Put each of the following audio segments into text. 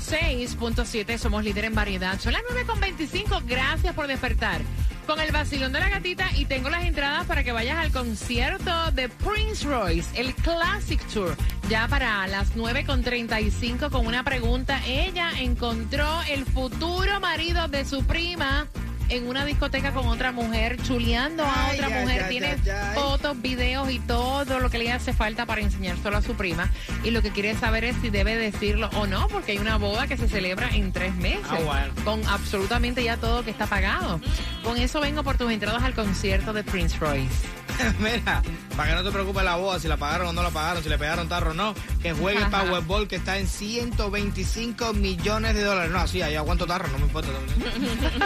106.7, somos líder en variedad. Son las 9.25, gracias por despertar. Con el vacilón de la gatita y tengo las entradas para que vayas al concierto de Prince Royce, el Classic Tour. Ya para las 9.35 con una pregunta. Ella encontró el futuro marido de su prima en una discoteca con otra mujer, chuleando a Ay, otra ay, mujer. ay, Tiene fotos, videos y todo lo que le hace falta para enseñárselo a su prima. Y lo que quiere saber es si debe decirlo o no, porque hay una boda que se celebra en tres meses. Ah, bueno. Con absolutamente ya todo que está pagado. Con eso vengo por tus entradas al concierto de Prince Royce. Mira, para que no te preocupes la boda, si la pagaron o no la pagaron, si le pegaron tarro o no, que juegue el. Powerball que está en 125 millones de dólares. No, así, ahí aguanto tarro, no me importa.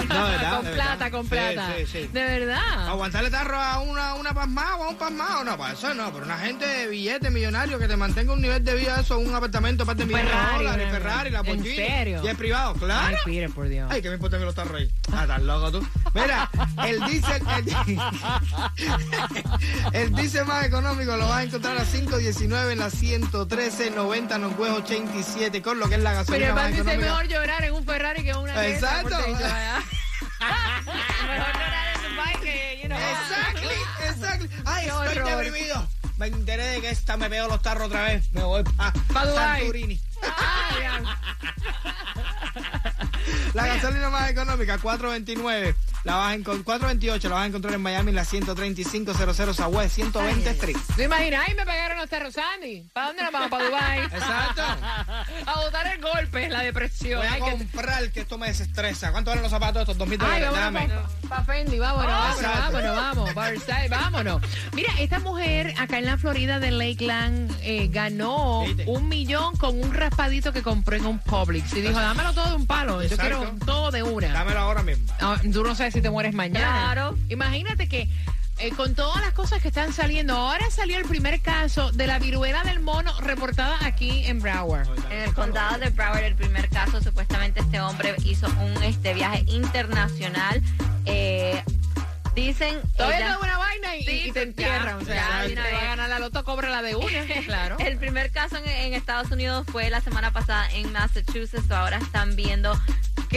No, de verdad, con de plata, verdad. con Sí, plata. Sí, sí. De verdad. Aguantarle tarro a una, una pasmada o a un pasmado, no, para eso no, pero una gente de billete millonario que te mantenga un nivel de vida, eso, un apartamento para de millones de Ferrari, dólares, Ferrari, ¿en Lamborghini. serio? Y es privado, claro. Ay, Peter, por Dios. Ay, que me importa que los tarros ahí. Ah, estás loco tú. Mira, el diésel, el, el diésel más económico lo vas a encontrar a 5.19 en la 113.90 Norwest 87 con lo que es la Pero gasolina el más dice económica. mejor llorar en un Ferrari que en una Exacto. mejor llorar en un bike que, you know. Exactly, exactly. Ay, Qué estoy horror. deprimido. Me enteré de que esta me pegó los tarros otra vez. Me voy para Pa'. Ay, ya. La gasolina más económica, 4.29. La vas a encon- 4.28 la vas a encontrar en Miami, en la 13500 Southwest 120 Street. ¿Te imaginas? Ay, me pegaron los tarros, Sandy. ¿Para dónde nos vamos? ¿Para Dubai? Exacto. A botar el golpe, la depresión. Voy a Ay, que- comprar que esto me desestresa. ¿Cuánto valen los zapatos estos? ¿2.000 Ay, dólares? vámonos Dame. para Fendi, vámonos, vámonos, Exacto. vámonos, vamos, Versailles, vámonos. Mira, esta mujer acá en la Florida de Lakeland eh, ganó ¿Viste? un millón con un raspadito que compró en un Publix. Y dijo, dámelo todo de un palo, yo Exacto. quiero todo de una. Dámelo ahora mismo. Ah, tú no sabes si te mueres mañana. Claro. Imagínate que eh, con todas las cosas que están saliendo, ahora salió el primer caso de la viruela del mono reportada aquí en Broward. En el condado de Broward, el primer caso, supuestamente este hombre hizo un este viaje internacional. Eh, dicen. Todavía da una vaina y, Sí, y te entierran. ya, o sea, ya, te va a ganar la loto, cobra la de una. claro. El primer caso en, en Estados Unidos fue la semana pasada en Massachusetts. Ahora están viendo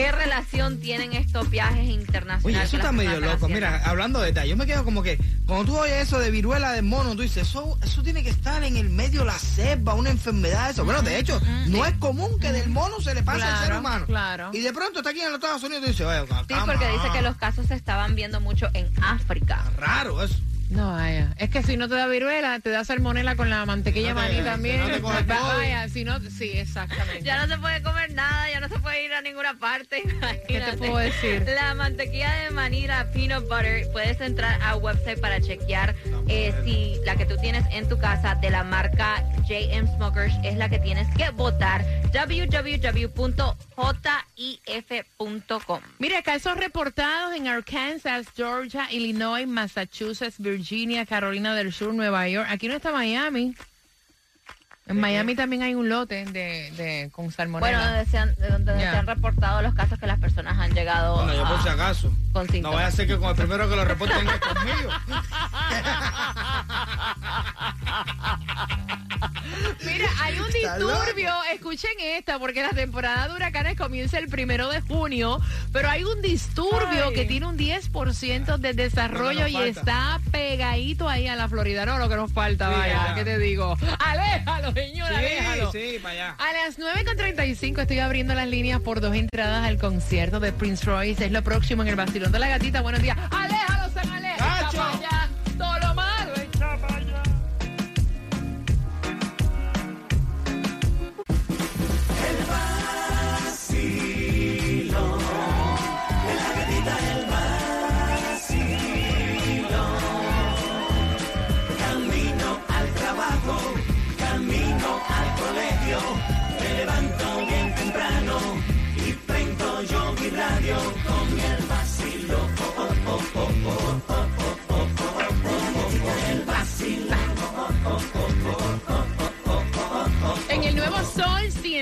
qué relación tienen estos viajes internacionales. Oye, eso está medio loco. Mira, hablando de detalles, yo me quedo como que cuando tú oyes eso de viruela del mono, tú dices, eso, eso tiene que estar en el medio de la selva, una enfermedad, eso. Bueno, de hecho, no es común que del mono se le pase al ser humano. claro. Y de pronto está aquí en los Estados Unidos y tú dices, oye, Sí, porque dice que los casos se estaban viendo mucho en África. Raro eso. No, vaya. Es que si no te da viruela, te da salmonela con la mantequilla No te- maní si también. no te coge Va- COVID. vaya, si no, sí, exactamente. Ya no se puede comer nada, ya no se puede ir a ninguna parte. ¿Qué te puedo decir? La mantequilla de maní, la peanut butter, puedes entrar a website para chequear eh, si la que tú tienes en tu casa de la marca JM Smokers es la que tienes que votar. www.jif.com. Mira, casos reportados en Arkansas, Georgia, Illinois, Massachusetts, Virginia, Carolina del Sur, Nueva York. Aquí no está Miami. En Miami también hay un lote de, de con Bueno, salmonela. donde se han, de donde se han reportado los casos que las personas han llegado Bueno, yo por a- si acaso. con No vaya a ser que con el primero que lo reporten es conmigo. Mira, hay un disturbio, escuchen esta, porque la temporada de huracanes comienza el primero de junio, pero hay un disturbio Ay. que tiene un 10% de desarrollo y está pegadito ahí a la Florida. No, lo que nos falta, Sí, vaya, ya. ¿qué te digo? Aléjalo, señor, aléjalo. Sí, sí, para allá. A las 9.35 estoy abriendo las líneas por dos entradas al concierto de Prince Royce. Es lo próximo en el Bastilón de la Gatita. Buenos días. Aléjalo, San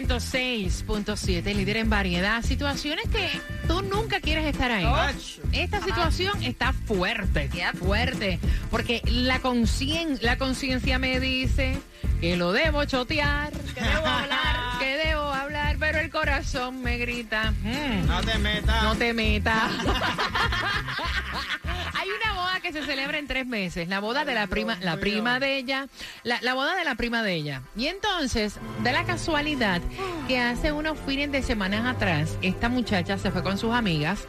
106.7, líder en variedad. Situaciones que tú nunca quieres estar ahí. Esta situación está fuerte, fuerte, porque la conciencia la conciencia me dice que lo debo chotear, que debo hablar, que debo hablar, pero el corazón me grita, "Mm, No te metas. no te metas. Hay una boda que se celebra en tres meses, la boda de la prima, la prima de ella, la, la boda de la prima de ella. Y entonces, da la casualidad que hace unos fines de semanas atrás, esta muchacha se fue con sus amigas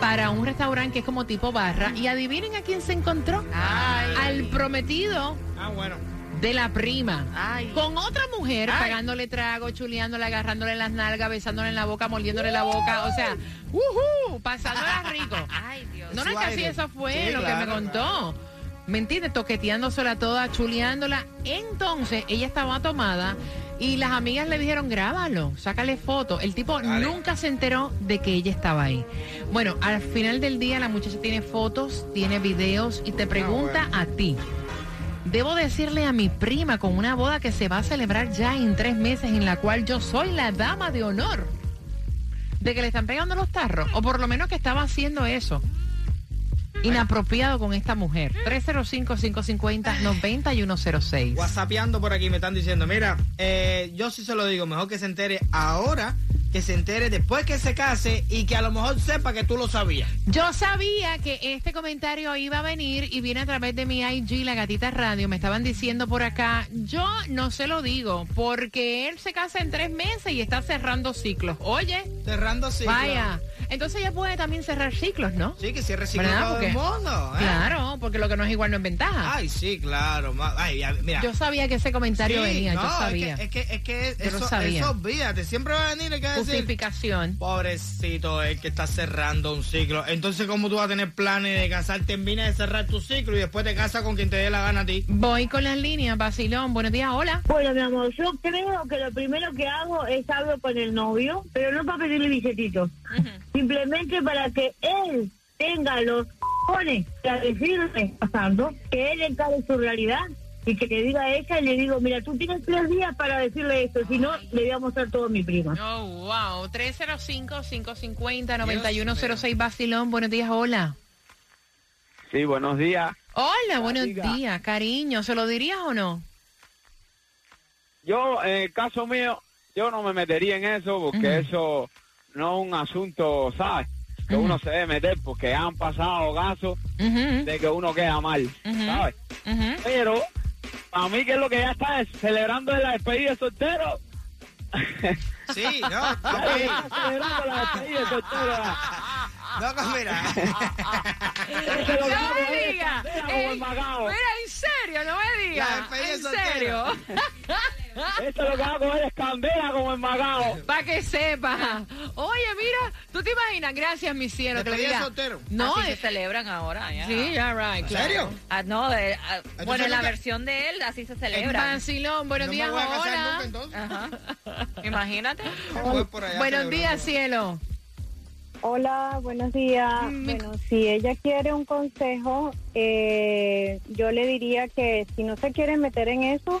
para un restaurante que es como tipo barra y adivinen a quién se encontró. Al prometido Ah, bueno. De la prima. Ay. Con otra mujer pagándole trago, chuleándole, agarrándole las nalgas, besándole en la boca, mordiéndole la boca. O sea, ¡uhú! pasándola rico. Ay, Dios. No, no es que así eso fue Sí, lo que claro, me contó. ¿Me entiendes? Toqueteándosela toda, chuleándola. Entonces, ella estaba tomada y las amigas le dijeron, grábalo, sácale foto. El tipo Dale. nunca se enteró de que ella estaba ahí. Bueno, al final del día la muchacha tiene fotos, tiene videos y te pregunta a ti. Debo decirle a mi prima con una boda que se va a celebrar ya en tres meses en la cual yo soy la dama de honor. De que le están pegando los tarros. O por lo menos que estaba haciendo eso. Inapropiado con esta mujer. 305-550-9106. Whatsappeando por aquí me están diciendo, mira, eh, yo sí se lo digo, mejor que se entere ahora, que se entere después que se case y que a lo mejor sepa que tú lo sabías. Yo sabía que este comentario iba a venir y viene a través de mi IG, La Gatita Radio. Me estaban diciendo por acá, yo no se lo digo, porque él se casa en tres meses y está cerrando ciclos. Oye, Cerrando ciclos. vaya. Entonces ella puede también cerrar ciclos, ¿no? Sí, que cierre ciclo ¿Verdad? todo el mundo. ¿eh? Claro, porque lo que no es igual no es ventaja. Ay, sí, claro. Ay, ya, mira. Yo sabía que ese comentario Sí, venía, no, yo es sabía. que- Es que, es que, Yo lo eso, sabía. eso olvídate. Siempre va a venir el que decir, Justificación. pobrecito, el que está cerrando un ciclo. Entonces, ¿cómo tú vas a tener planes de casar? Termina de cerrar tu ciclo y después te casas con quien te dé la gana a ti. Voy con las líneas, Basilón. Buenos días, hola. Bueno, mi amor, yo creo que lo primero que hago es hablo con el novio, pero no para pedirle billetito. Simplemente para que él tenga los cojones para decirme, pasando, que él encare su realidad y que le diga a ella y le digo, mira, tú tienes tres días para decirle esto, si no, le voy a mostrar todo a mi prima. Oh, wow. 305-550-9106, Basilón. Buenos días, hola. Sí, buenos días. Hola, buenos días, cariño. ¿Se lo dirías o no? Yo, en el caso mío, yo no me metería en eso porque eso no es un asunto, ¿sabes? Que uno se debe meter porque han pasado casos de que uno queda mal. ¿sabes? Pero, a mí que es lo que ya está es celebrando la despedida de soltero. Sí, no, está celebrando la despedida de soltero. No, mira. No me digas. Mira, en serio, no me digas. La despedida En soltero. serio. Eso es lo que hago es candela como el Macao. Para que sepa. Oye, mira, tú te imaginas, gracias, mi cielo, que diga. soltero. No, Así se eh, celebran ahora. ya. sí, ya, right, ¿En claro. serio? Ah, no, de- ah, bueno, en la versión de él así se En celebra. Vacilón, buenos no días, me voy a casar hola. nunca entonces. Ajá. Imagínate. Voy por allá Buenos días, cielo. Hola, buenos días. Bueno, si ella quiere un consejo, eh, yo le diría que si no se quiere meter en eso,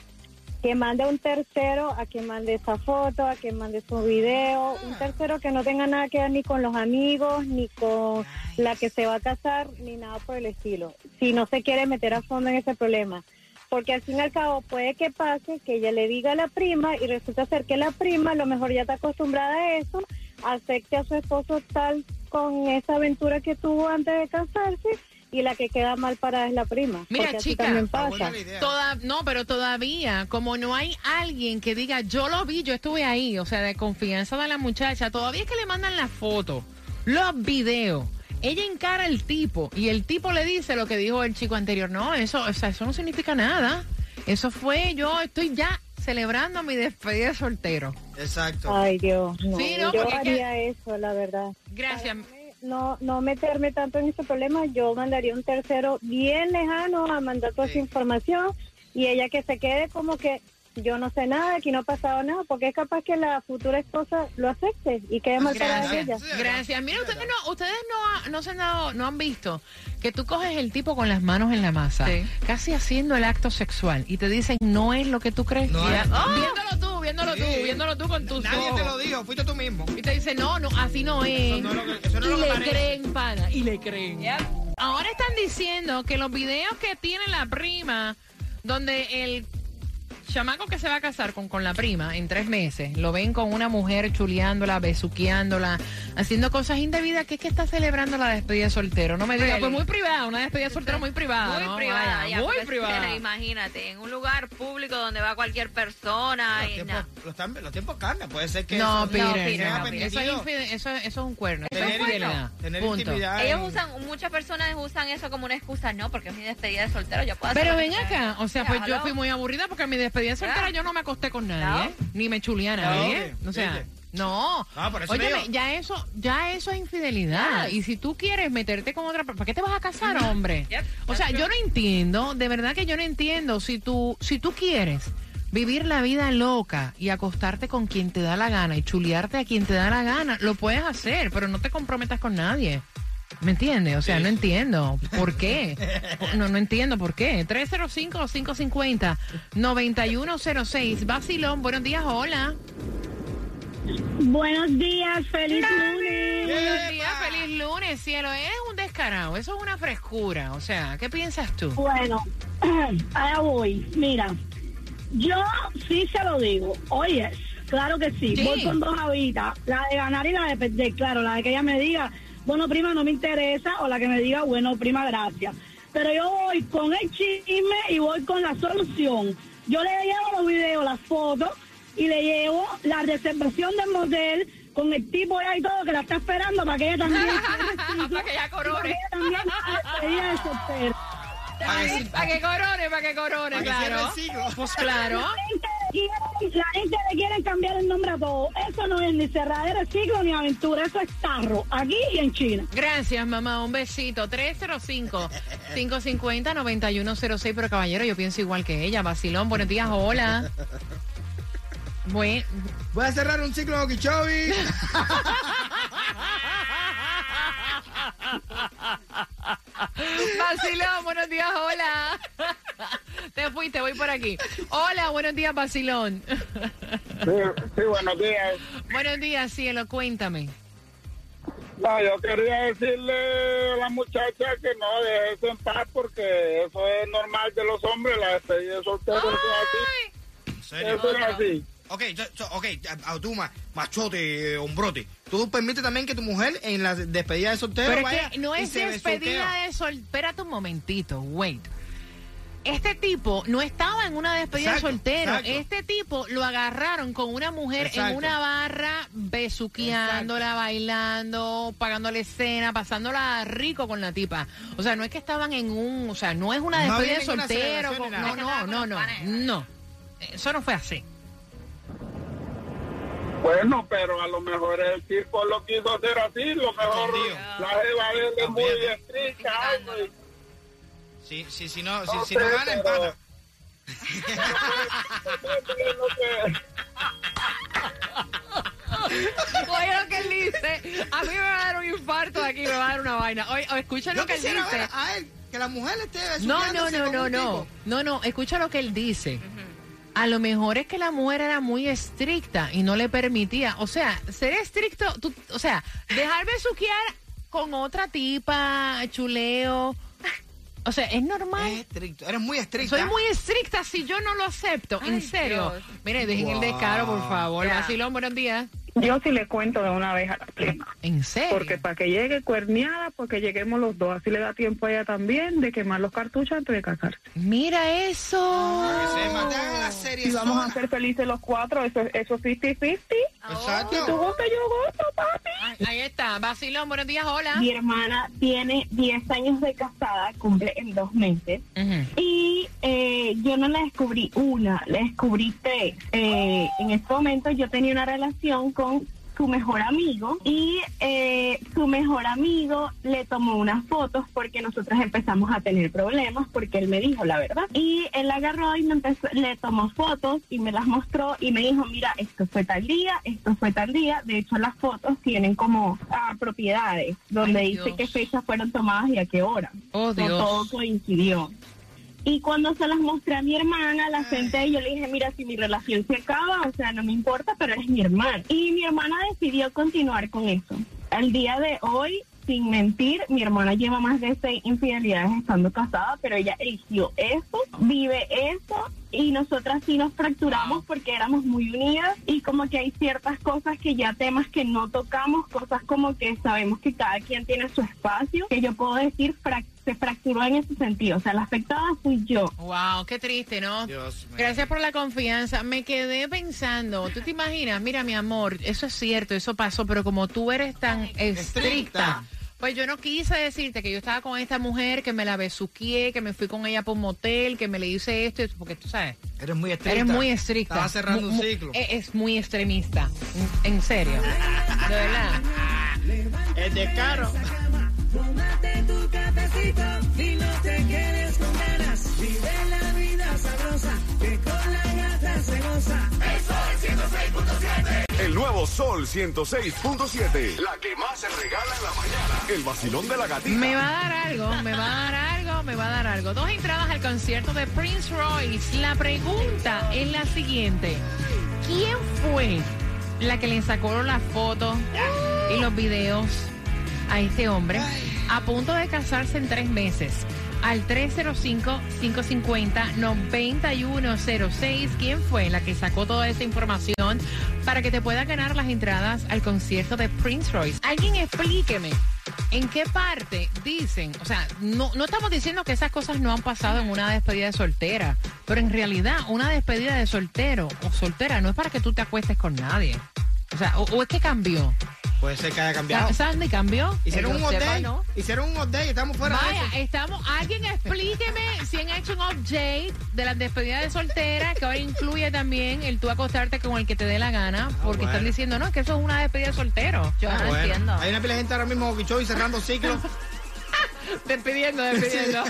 que mande un tercero a que mande esa foto, a que mande su video, un tercero que no tenga nada que ver ni con los amigos, ni con la que se va a casar, ni nada por el estilo. Si no se quiere meter a fondo en ese problema. Porque al fin y al cabo puede que pase que ella le diga a la prima y resulta ser que la prima a lo mejor ya está acostumbrada a eso, acepte a su esposo tal con esa aventura que tuvo antes de casarse y la que queda mal parada es la prima. Mira, chica, pasa. Toda, no, pero todavía, como no hay alguien que diga, yo lo vi, yo estuve ahí, o sea, de confianza de la muchacha, todavía es que le mandan la foto, los videos. Ella encara al tipo y el tipo le dice lo que dijo el chico anterior. No, eso, o sea, eso no significa nada. Eso fue, yo estoy ya celebrando mi despedida de soltero. Exacto. Ay, Dios, no. Sí, no, yo que- haría eso, la verdad. Gracias. No, no meterme tanto en ese problema, yo mandaría un tercero bien lejano a mandar toda Sí. esa información y ella que se quede como que yo no sé nada, aquí no ha pasado nada, porque es capaz que la futura esposa lo acepte y quede mal para ella. Gracias. Mira, ustedes no, ustedes no, ha- no se han dado, no han visto que tú coges el tipo con las manos en la masa, Sí. casi haciendo el acto sexual, y te dicen no es lo que tú crees. No Ya- es. ¡Oh! Viéndolo tú, viéndolo tú, Sí. viéndolo tú con tus Nadie ojos. te lo dijo, fuiste tú mismo. Y te dice, no, no, así no es. Eso no es lo que- eso no es y lo que le parece. creen, pana, y le creen. Ahora están diciendo que los videos que tiene la prima, donde el chamaco que se va a casar con, con la prima en tres meses, lo ven con una mujer chuleándola, besuqueándola, haciendo cosas indebidas, que es que está celebrando la despedida de soltero. No me diga, Bueno. pues muy privada, una despedida de soltero muy privada. Muy ¿no? privada, Vaya, ya, muy porque es que, privada. imagínate, en un lugar público donde va cualquier persona Los y tiempos, nada. los, tam- los tiempos cambian. Puede ser que. No, eso- Peter, no, Peter. eso, es infide- eso, eso es un cuerno. Eso es infidelidad. tener Punto. intimidad. Ellos en- usan, muchas personas usan eso como una excusa, no, porque es mi despedida de soltero, yo puedo hacer Pero ven acá, o sea, pues yo fui muy aburrida porque mi despedida de soltera yo no me acosté con nadie. ¿eh? ni me chuleé a nadie. No, o sea, ¿viste? no. Ah, por eso Óyeme, digo. ya eso, ya eso es infidelidad. Y si tú quieres meterte con otra, ¿para qué te vas a casar, hombre? Yep, O sea, yo no entiendo, de verdad que yo no entiendo si tú, si tú quieres vivir la vida loca y acostarte con quien te da la gana y chulearte a quien te da la gana, lo puedes hacer, pero no te comprometas con nadie. ¿Me entiendes? O sea, Sí. no entiendo. ¿Por qué? No, no entiendo por qué. 305-550-9106. Basilón, buenos días, hola. Buenos días, feliz lunes. Buenos días, feliz lunes, cielo. Es un descarado, eso es una frescura. O sea, ¿qué piensas tú? Bueno, allá voy. Mira, yo sí se lo digo. Oye, claro que sí. Sí. Voy con dos habitas. La de ganar y la de perder. Claro, la de que ella me diga, bueno, prima, no me interesa. O la que me diga, bueno, prima, gracias. Pero yo voy con el chisme y voy con la solución. Yo le llevo los videos, las fotos y le llevo la reservación del motel con el tipo ya y todo que la está esperando para que ella también... Para que ella corone. Para que. Para que- corone, para que corone, para que cierre claro. Pues claro. La gente, le quiere- la gente le quieren cambiar el nombre a todo. Eso no es ni cerradera de ciclo ni aventura. Eso es tarro. Aquí y en China. Gracias, mamá. Un besito. 305-550-9106. Pero caballero, yo pienso igual que ella. Basilón, buenos días, hola. Buen, Voy a cerrar un ciclo de Okeechobee. Basilón, buenos días, hola. Te fuiste, voy por aquí. Hola, buenos días, Basilón. Sí, sí, buenos días. buenos días, cielo, cuéntame. No, yo quería decirle a la muchacha que no deje eso en paz porque eso es normal de los hombres, la despedida de soltero eso es Ay, ¿En así. serio? Eso es así. Ok, ok, a- a tú, ma- machote, eh, hombrote. ¿Tú permites también que tu mujer en la despedida de soltero Pero vaya es que no y es se despedida de sol. Espérate un momentito, wait. Este tipo no estaba en una despedida Exacto, soltero. exacto. Este tipo lo agarraron con una mujer en una barra, besuqueándola, bailando, pagándole cena, pasándola rico con la tipa. O sea, no es que estaban en un, o sea, no es una despedida de soltero. con- no, no, no, no, no. Eso no fue así. Bueno, pero a lo mejor el tipo lo quiso hacer así, lo mejor la jeva de él es muy estricta. Sí, sí, si no, si, No si no gana, empata. Oye lo que él dice. A mí me va a dar un infarto de aquí, me va a dar una vaina. Oye, o escucha lo Yo que él dice. ver a él, que la mujer esté No, no, no, no, no. No, no, escucha lo que él dice. A lo mejor es que la mujer era muy estricta y no le permitía. O sea, ser estricto, tú- o sea, dejar besuquear con otra tipa, chuleo. O sea, es normal. Es estricto, eres muy estricta. Soy muy estricta si yo no lo acepto. en Ay, serio. Dios. Mire, dejen el descaro, por favor. Ya. Vacilón, buenos días. Yo sí le cuento de una vez a la prima. ¿En serio? Porque para que llegue cuerneada, porque lleguemos los dos. Así le da tiempo a ella también de quemar los cartuchos antes de casarse. Mira eso. Que se las series. Y vamos a ser felices los cuatro. Eso es eso es 50-50. Exacto. Si tú gustas, yo gozo, papi. Ay, Ahí está. Vacilón, buenos días, hola. Mi hermana tiene 10 años de casada, cumple en dos meses. Ujú. Y eh, yo no la descubrí una, la descubrí tres. Eh, en este momento yo tenía una relación con su mejor amigo y eh, su mejor amigo le tomó unas fotos porque nosotros empezamos a tener problemas porque él me dijo la verdad y él agarró y me empezó, le tomó fotos y me las mostró y me dijo mira esto fue tal día esto fue tal día de hecho las fotos tienen como ah, propiedades donde Ay, dice Dios. qué fechas fueron tomadas y a qué hora Oh, no todo coincidió. Y cuando se las mostré a mi hermana, la senté y yo le dije, mira, si mi relación se acaba, o sea, no me importa, pero eres mi hermana. Y mi hermana decidió continuar con eso. Al día de hoy, sin mentir, mi hermana lleva más de seis infidelidades estando casada, pero ella eligió eso, vive eso y nosotras sí nos fracturamos porque éramos muy unidas y como que hay ciertas cosas que ya temas que no tocamos, cosas como que sabemos que cada quien tiene su espacio, que yo puedo decir frac- se fracturó en ese sentido, o sea, la afectada fui yo. Wow, qué triste, ¿no? Dios mío. Gracias por la confianza. Me quedé pensando, tú te imaginas, mira mi amor, eso es cierto, eso pasó, pero como tú eres tan estricta, Estricta. pues yo no quise decirte que yo estaba con esta mujer, que me la besuqué, que me fui con ella por un motel, que me le hice esto, porque tú sabes, Eres muy estricta. eres muy estricta. Estaba cerrando un ciclo. e- Es muy extremista, en en serio, de verdad. Es de caro. se goza. El nuevo Sol 106.7. La que más se regala en la mañana. El vacilón de la gatita. Me va a dar algo, me va a dar algo, me va a dar algo. Dos entradas al concierto de Prince Royce. La pregunta es la siguiente. ¿Quién fue la que le sacó las fotos y los videos a este hombre a punto de casarse en tres meses? Al 305-550-9106. ¿Quién fue la que sacó toda esta información para que te pueda ganar las entradas al concierto de Prince Royce? Alguien explíqueme. ¿En qué parte dicen? O sea, no, no estamos diciendo que esas cosas no han pasado en una despedida de soltera, pero en realidad una despedida de soltero o soltera no es para que tú te acuestes con nadie. O sea, o, o es que cambió. Puede ser que haya cambiado. ¿Sabes ¿Sabes dónde cambió? Hicieron un update. ¿no? Hicieron un update y estamos fuera de Vaya, eso. estamos. Alguien explíqueme si han hecho un update de las despedidas de soltera que ahora incluye también el tú acostarte con el que te dé la gana, porque bueno. están diciendo, no, que eso es una despedida de soltero. Yo Ah, no Bueno, entiendo. hay una pila de gente ahora mismo Bicho, y cerrando ciclos. Despidiendo, despidiendo.